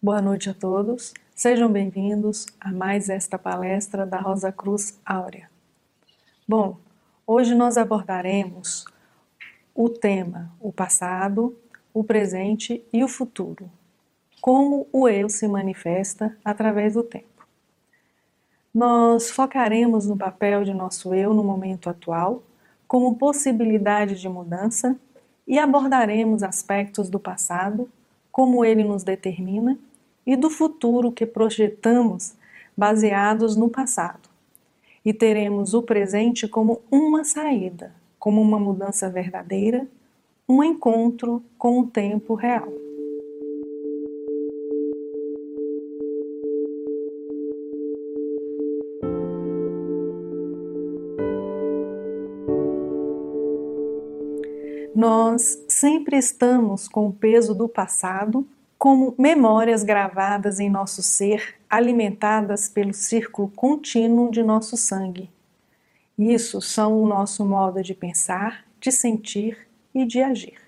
Boa noite a todos. Sejam bem-vindos a mais esta palestra da Rosa Cruz Áurea. Bom, hoje nós abordaremos o tema o passado, o presente e o futuro. Como o eu se manifesta através do tempo. Nós focaremos no papel de nosso eu no momento atual, como possibilidade de mudança, e abordaremos aspectos do passado, como ele nos determina e do futuro que projetamos baseados no passado. E teremos o presente como uma saída, como uma mudança verdadeira, um encontro com o tempo real. Nós sempre estamos com o peso do passado como memórias gravadas em nosso ser, alimentadas pelo círculo contínuo de nosso sangue. Isso são o nosso modo de pensar, de sentir e de agir.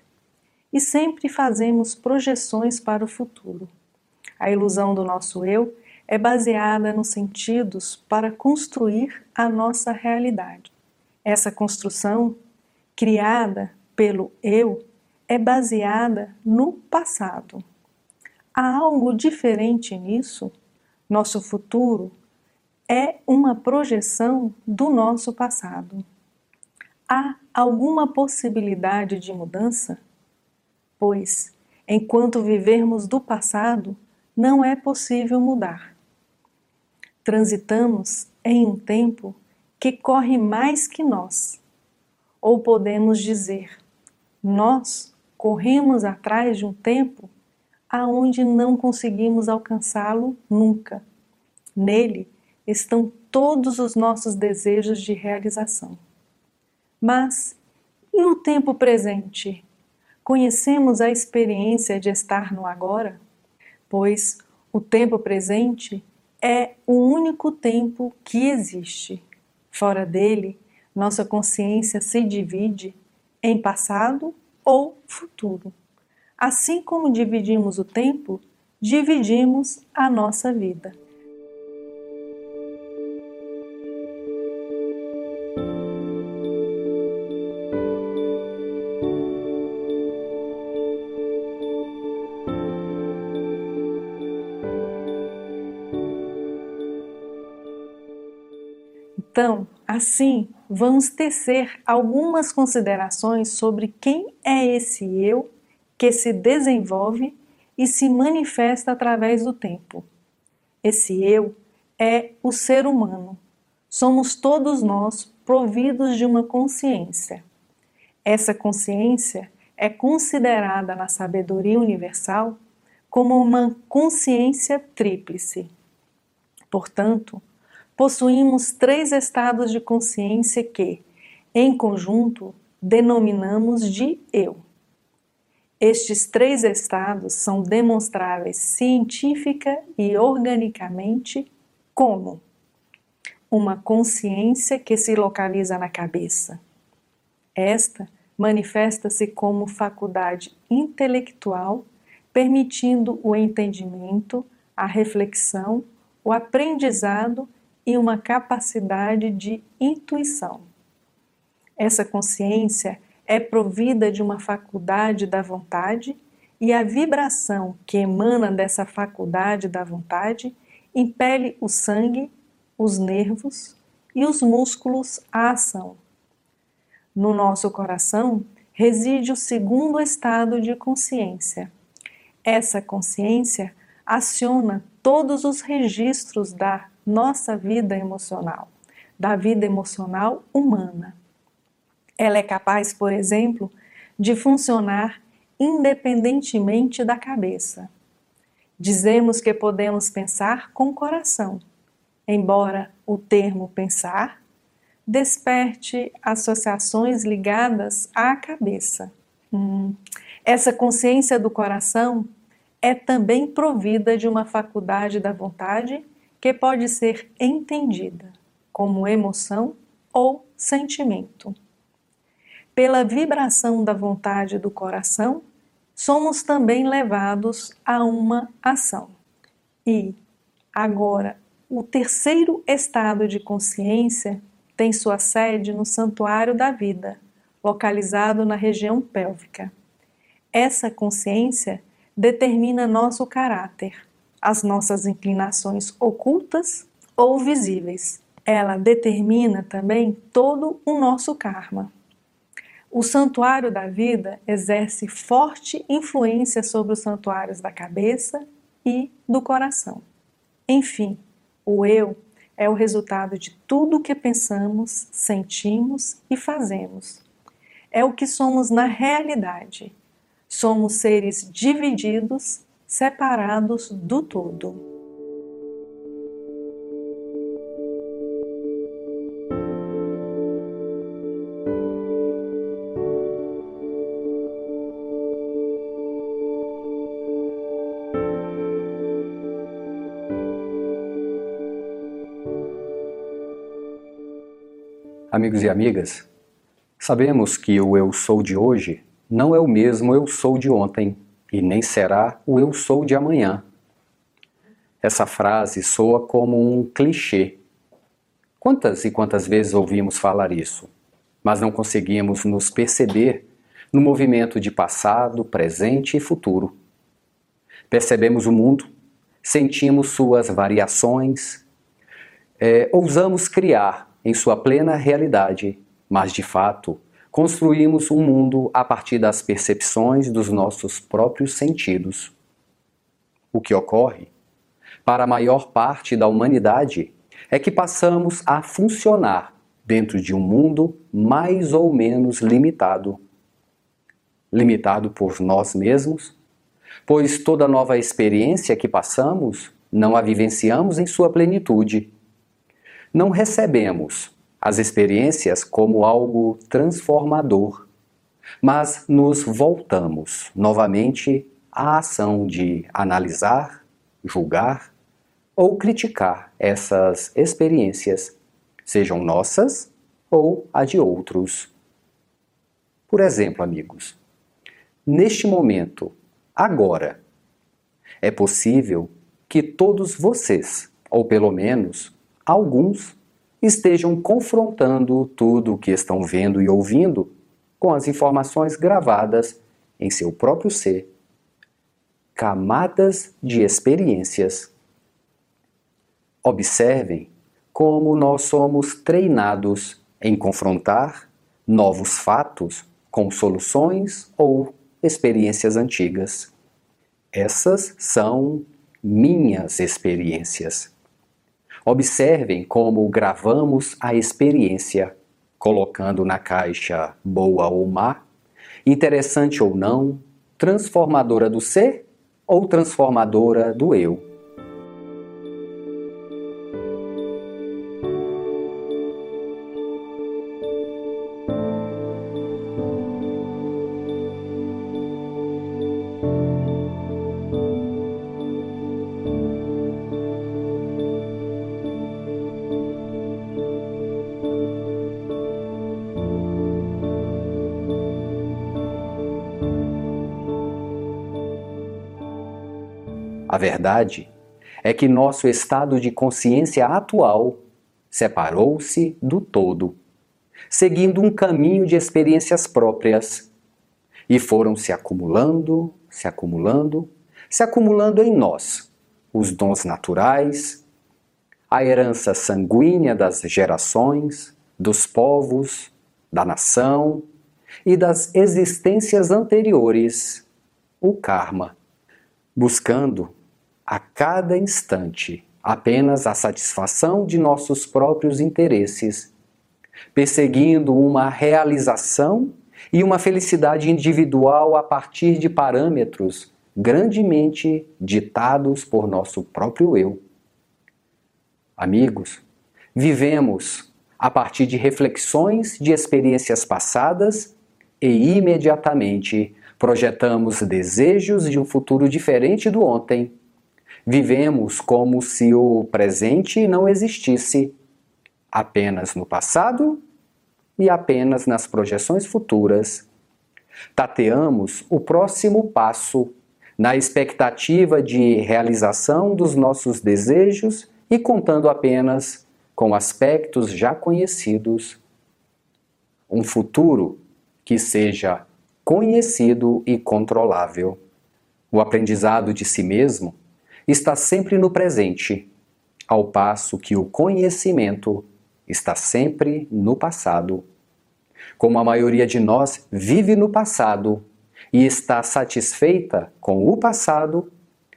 E sempre fazemos projeções para o futuro. A ilusão do nosso eu é baseada nos sentidos para construir a nossa realidade. Essa construção, criada pelo eu, é baseada no passado. Há algo diferente nisso? Nosso futuro é uma projeção do nosso passado. Há alguma possibilidade de mudança? Pois, enquanto vivermos do passado, não é possível mudar. Transitamos em um tempo que corre mais que nós. Ou podemos dizer, nós corremos atrás de um tempo aonde não conseguimos alcançá-lo nunca. Nele estão todos os nossos desejos de realização. Mas e o tempo presente? Conhecemos a experiência de estar no agora? Pois o tempo presente é o único tempo que existe. Fora dele, nossa consciência se divide em passado ou futuro. Assim como dividimos o tempo, dividimos a nossa vida. Então, assim, vamos tecer algumas considerações sobre quem é esse eu que se desenvolve e se manifesta através do tempo. Esse eu é o ser humano. Somos todos nós providos de uma consciência. Essa consciência é considerada na sabedoria universal como uma consciência tríplice. Portanto, possuímos três estados de consciência que, em conjunto, denominamos de eu. Estes três estados são demonstráveis científica e organicamente como uma consciência que se localiza na cabeça. Esta manifesta-se como faculdade intelectual, permitindo o entendimento, a reflexão, o aprendizado e uma capacidade de intuição. Essa consciência é provida de uma faculdade da vontade e a vibração que emana dessa faculdade da vontade impele o sangue, os nervos e os músculos à ação. No nosso coração reside o segundo estado de consciência. Essa consciência aciona todos os registros da nossa vida emocional, da vida emocional humana. Ela é capaz, por exemplo, de funcionar independentemente da cabeça. Dizemos que podemos pensar com o coração, embora o termo pensar desperte associações ligadas à cabeça. Hum. Essa consciência do coração é também provida de uma faculdade da vontade que pode ser entendida como emoção ou sentimento pela vibração da vontade do coração, somos também levados a uma ação. E, agora, o terceiro estado de consciência tem sua sede no Santuário da Vida, localizado na região pélvica. Essa consciência determina nosso caráter, as nossas inclinações ocultas ou visíveis. Ela determina também todo o nosso karma. O santuário da vida exerce forte influência sobre os santuários da cabeça e do coração. Enfim, o eu é o resultado de tudo o que pensamos, sentimos e fazemos. É o que somos na realidade. Somos seres divididos, separados do todo. Amigos e amigas, sabemos que o eu sou de hoje não é o mesmo eu sou de ontem e nem será o eu sou de amanhã. Essa frase soa como um clichê. Quantas e quantas vezes ouvimos falar isso, mas não conseguimos nos perceber no movimento de passado, presente e futuro. Percebemos o mundo, sentimos suas variações, é, ousamos criar em sua plena realidade, mas de fato construímos um mundo a partir das percepções dos nossos próprios sentidos. O que ocorre, para a maior parte da humanidade, é que passamos a funcionar dentro de um mundo mais ou menos limitado. Limitado por nós mesmos, pois toda nova experiência que passamos não a vivenciamos em sua plenitude não recebemos as experiências como algo transformador, mas nos voltamos novamente à ação de analisar, julgar ou criticar essas experiências, sejam nossas ou a de outros. Por exemplo, amigos, neste momento, agora, é possível que todos vocês, ou pelo menos alguns estejam confrontando tudo o que estão vendo e ouvindo com as informações gravadas em seu próprio ser. Camadas de experiências. Observem como nós somos treinados em confrontar novos fatos com soluções ou experiências antigas. Essas são minhas experiências. Observem como gravamos a experiência, colocando na caixa boa ou má, interessante ou não, transformadora do ser ou transformadora do eu. Verdade é que nosso estado de consciência atual separou-se do todo, seguindo um caminho de experiências próprias, e foram se acumulando, se acumulando, se acumulando em nós os dons naturais, a herança sanguínea das gerações, dos povos, da nação e das existências anteriores, o karma, buscando a cada instante apenas a satisfação de nossos próprios interesses, perseguindo uma realização e uma felicidade individual a partir de parâmetros grandemente ditados por nosso próprio eu. Amigos, vivemos a partir de reflexões de experiências passadas e imediatamente projetamos desejos de um futuro diferente do ontem Vivemos como se o presente não existisse, apenas no passado e apenas nas projeções futuras. Tateamos o próximo passo, na expectativa de realização dos nossos desejos e contando apenas com aspectos já conhecidos. Um futuro que seja conhecido e controlável. O aprendizado de si mesmo está sempre no presente, ao passo que o conhecimento está sempre no passado. Como a maioria de nós vive no passado e está satisfeita com o passado,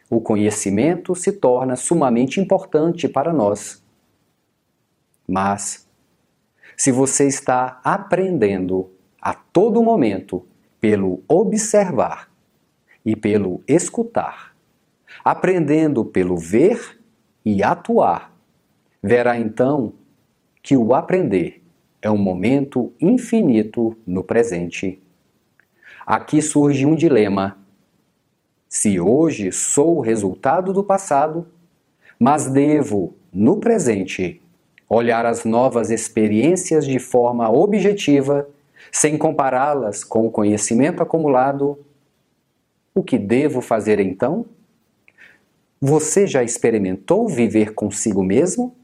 o conhecimento se torna sumamente importante para nós. Mas, se você está aprendendo a todo momento pelo observar e pelo escutar, aprendendo pelo ver e atuar, verá então que o aprender é um momento infinito no presente. Aqui surge um dilema. Se hoje sou o resultado do passado, mas devo, no presente, olhar as novas experiências de forma objetiva, sem compará-las com o conhecimento acumulado, o que devo fazer então? Você já experimentou viver consigo mesmo?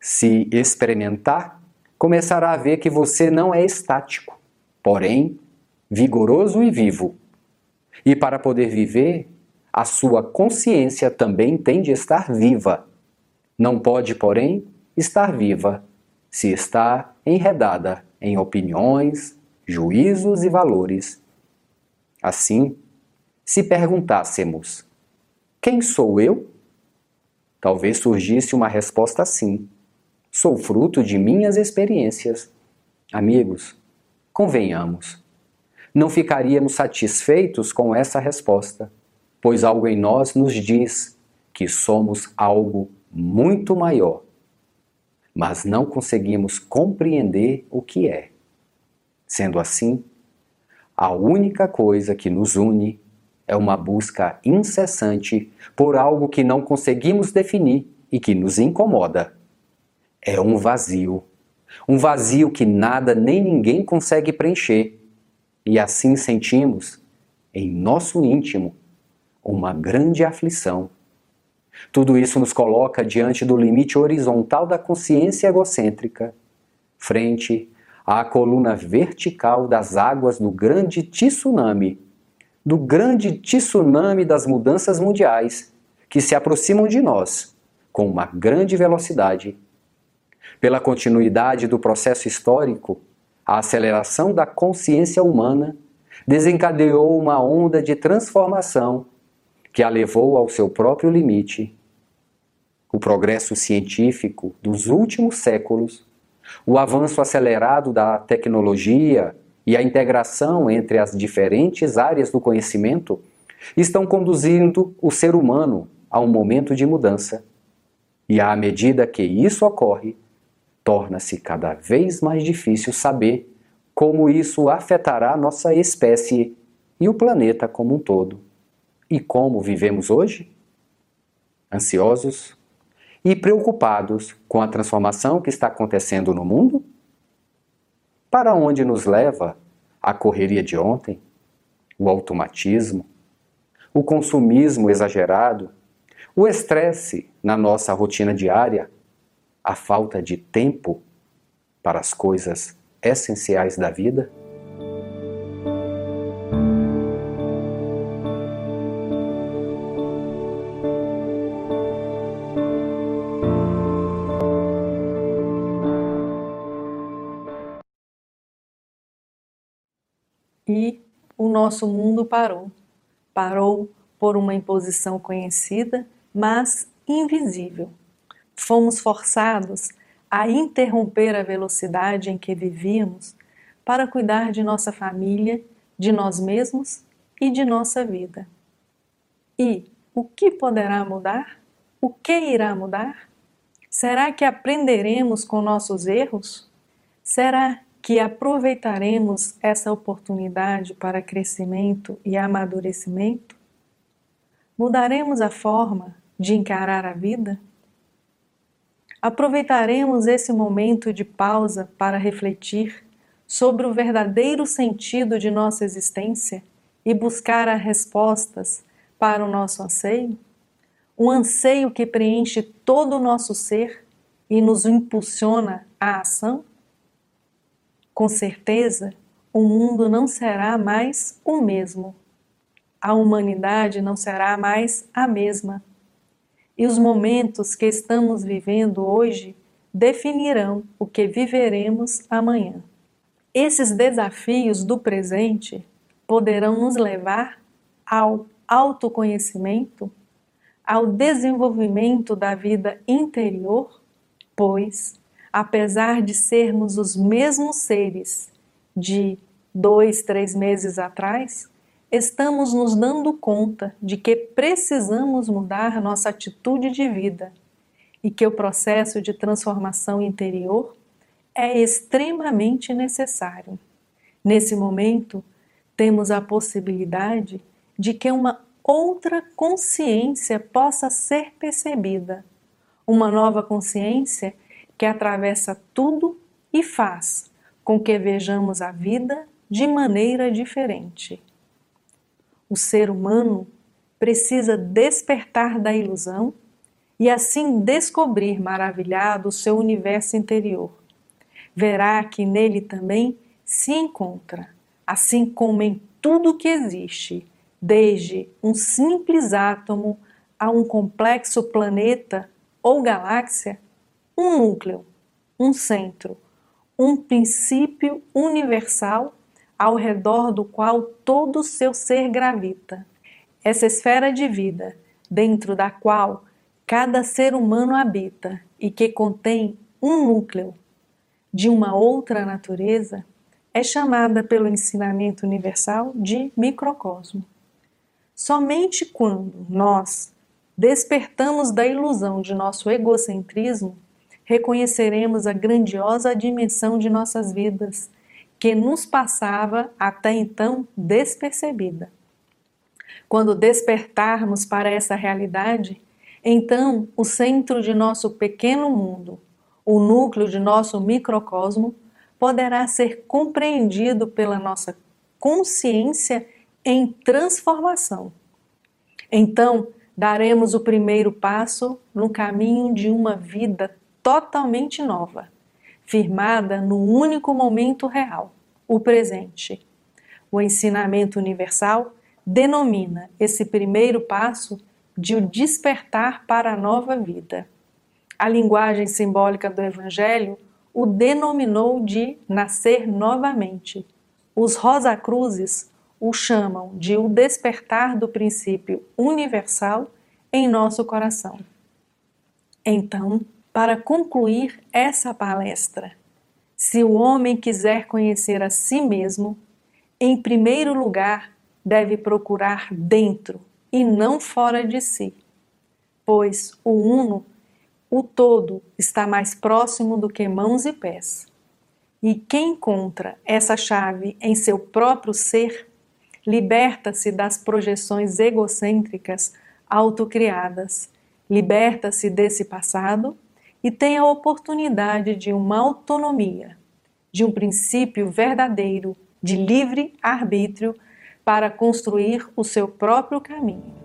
Se experimentar, começará a ver que você não é estático, porém vigoroso e vivo. E para poder viver, a sua consciência também tem de estar viva. Não pode, porém, estar viva se está enredada em opiniões, juízos e valores. Assim, se perguntássemos: quem sou eu? Talvez surgisse uma resposta assim: sou fruto de minhas experiências. Amigos, convenhamos não ficaríamos satisfeitos com essa resposta, pois algo em nós nos diz que somos algo muito maior, mas não conseguimos compreender o que é. Sendo assim, a única coisa que nos une é uma busca incessante por algo que não conseguimos definir e que nos incomoda. É um vazio. Um vazio que nada nem ninguém consegue preencher e assim sentimos, em nosso íntimo, uma grande aflição. Tudo isso nos coloca diante do limite horizontal da consciência egocêntrica, frente à coluna vertical das águas do grande tsunami, do grande tsunami das mudanças mundiais que se aproximam de nós com uma grande velocidade. Pela continuidade do processo histórico, a aceleração da consciência humana desencadeou uma onda de transformação que a levou ao seu próprio limite. O progresso científico dos últimos séculos, o avanço acelerado da tecnologia e a integração entre as diferentes áreas do conhecimento estão conduzindo o ser humano a um momento de mudança. E à medida que isso ocorre, torna-se cada vez mais difícil saber como isso afetará nossa espécie e o planeta como um todo. E como vivemos hoje? Ansiosos e preocupados com a transformação que está acontecendo no mundo? Para onde nos leva a correria de ontem, o automatismo, o consumismo exagerado, o estresse na nossa rotina diária, a falta de tempo para as coisas essenciais da vida? E o nosso mundo parou. Parou por uma imposição conhecida, mas invisível fomos forçados a interromper a velocidade em que vivíamos para cuidar de nossa família, de nós mesmos e de nossa vida. E o que poderá mudar? O que irá mudar? Será que aprenderemos com nossos erros? Será que aproveitaremos essa oportunidade para crescimento e amadurecimento? Mudaremos a forma de encarar a vida? aproveitaremos esse momento de pausa para refletir sobre o verdadeiro sentido de nossa existência e buscar as respostas para o nosso anseio? Um anseio que preenche todo o nosso ser e nos impulsiona à ação? Com certeza, o mundo não será mais o mesmo. A humanidade não será mais a mesma. E os momentos que estamos vivendo hoje definirão o que viveremos amanhã. Esses desafios do presente poderão nos levar ao autoconhecimento, ao desenvolvimento da vida interior, pois, apesar de sermos os mesmos seres de dois, três meses atrás, estamos nos dando conta de que precisamos mudar nossa atitude de vida e que o processo de transformação interior é extremamente necessário. Nesse momento, temos a possibilidade de que uma outra consciência possa ser percebida, uma nova consciência que atravessa tudo e faz com que vejamos a vida de maneira diferente. O ser humano precisa despertar da ilusão e assim descobrir maravilhado o seu universo interior. Verá que nele também se encontra, assim como em tudo que existe, desde um simples átomo a um complexo planeta ou galáxia, um núcleo, um centro, um princípio universal ao redor do qual todo o seu ser gravita. Essa esfera de vida, dentro da qual cada ser humano habita e que contém um núcleo de uma outra natureza, é chamada pelo ensinamento universal de microcosmo. Somente quando nós despertamos da ilusão de nosso egocentrismo, reconheceremos a grandiosa dimensão de nossas vidas que nos passava até então despercebida. Quando despertarmos para essa realidade, então o centro de nosso pequeno mundo, o núcleo de nosso microcosmo, poderá ser compreendido pela nossa consciência em transformação. Então, daremos o primeiro passo no caminho de uma vida totalmente nova firmada no único momento real, o presente. O ensinamento universal denomina esse primeiro passo de o despertar para a nova vida. A linguagem simbólica do Evangelho o denominou de nascer novamente. Os Rosacruzes o chamam de o despertar do princípio universal em nosso coração. Então, para concluir essa palestra. Se o homem quiser conhecer a si mesmo, em primeiro lugar deve procurar dentro e não fora de si, pois o uno, o todo, está mais próximo do que mãos e pés. E quem encontra essa chave em seu próprio ser, liberta-se das projeções egocêntricas autocriadas, liberta-se desse passado e tem a oportunidade de uma autonomia, de um princípio verdadeiro de livre arbítrio para construir o seu próprio caminho.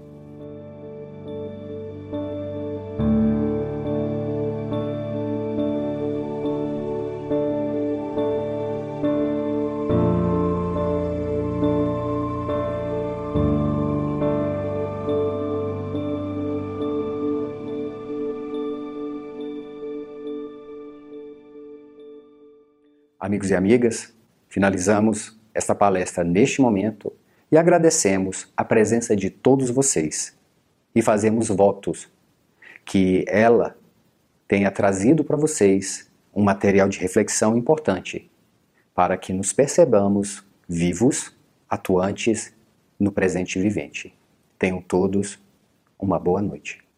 Amigos e amigas, finalizamos esta palestra neste momento e agradecemos a presença de todos vocês e fazemos votos que ela tenha trazido para vocês um material de reflexão importante para que nos percebamos vivos, atuantes no presente vivente. Tenham todos uma boa noite.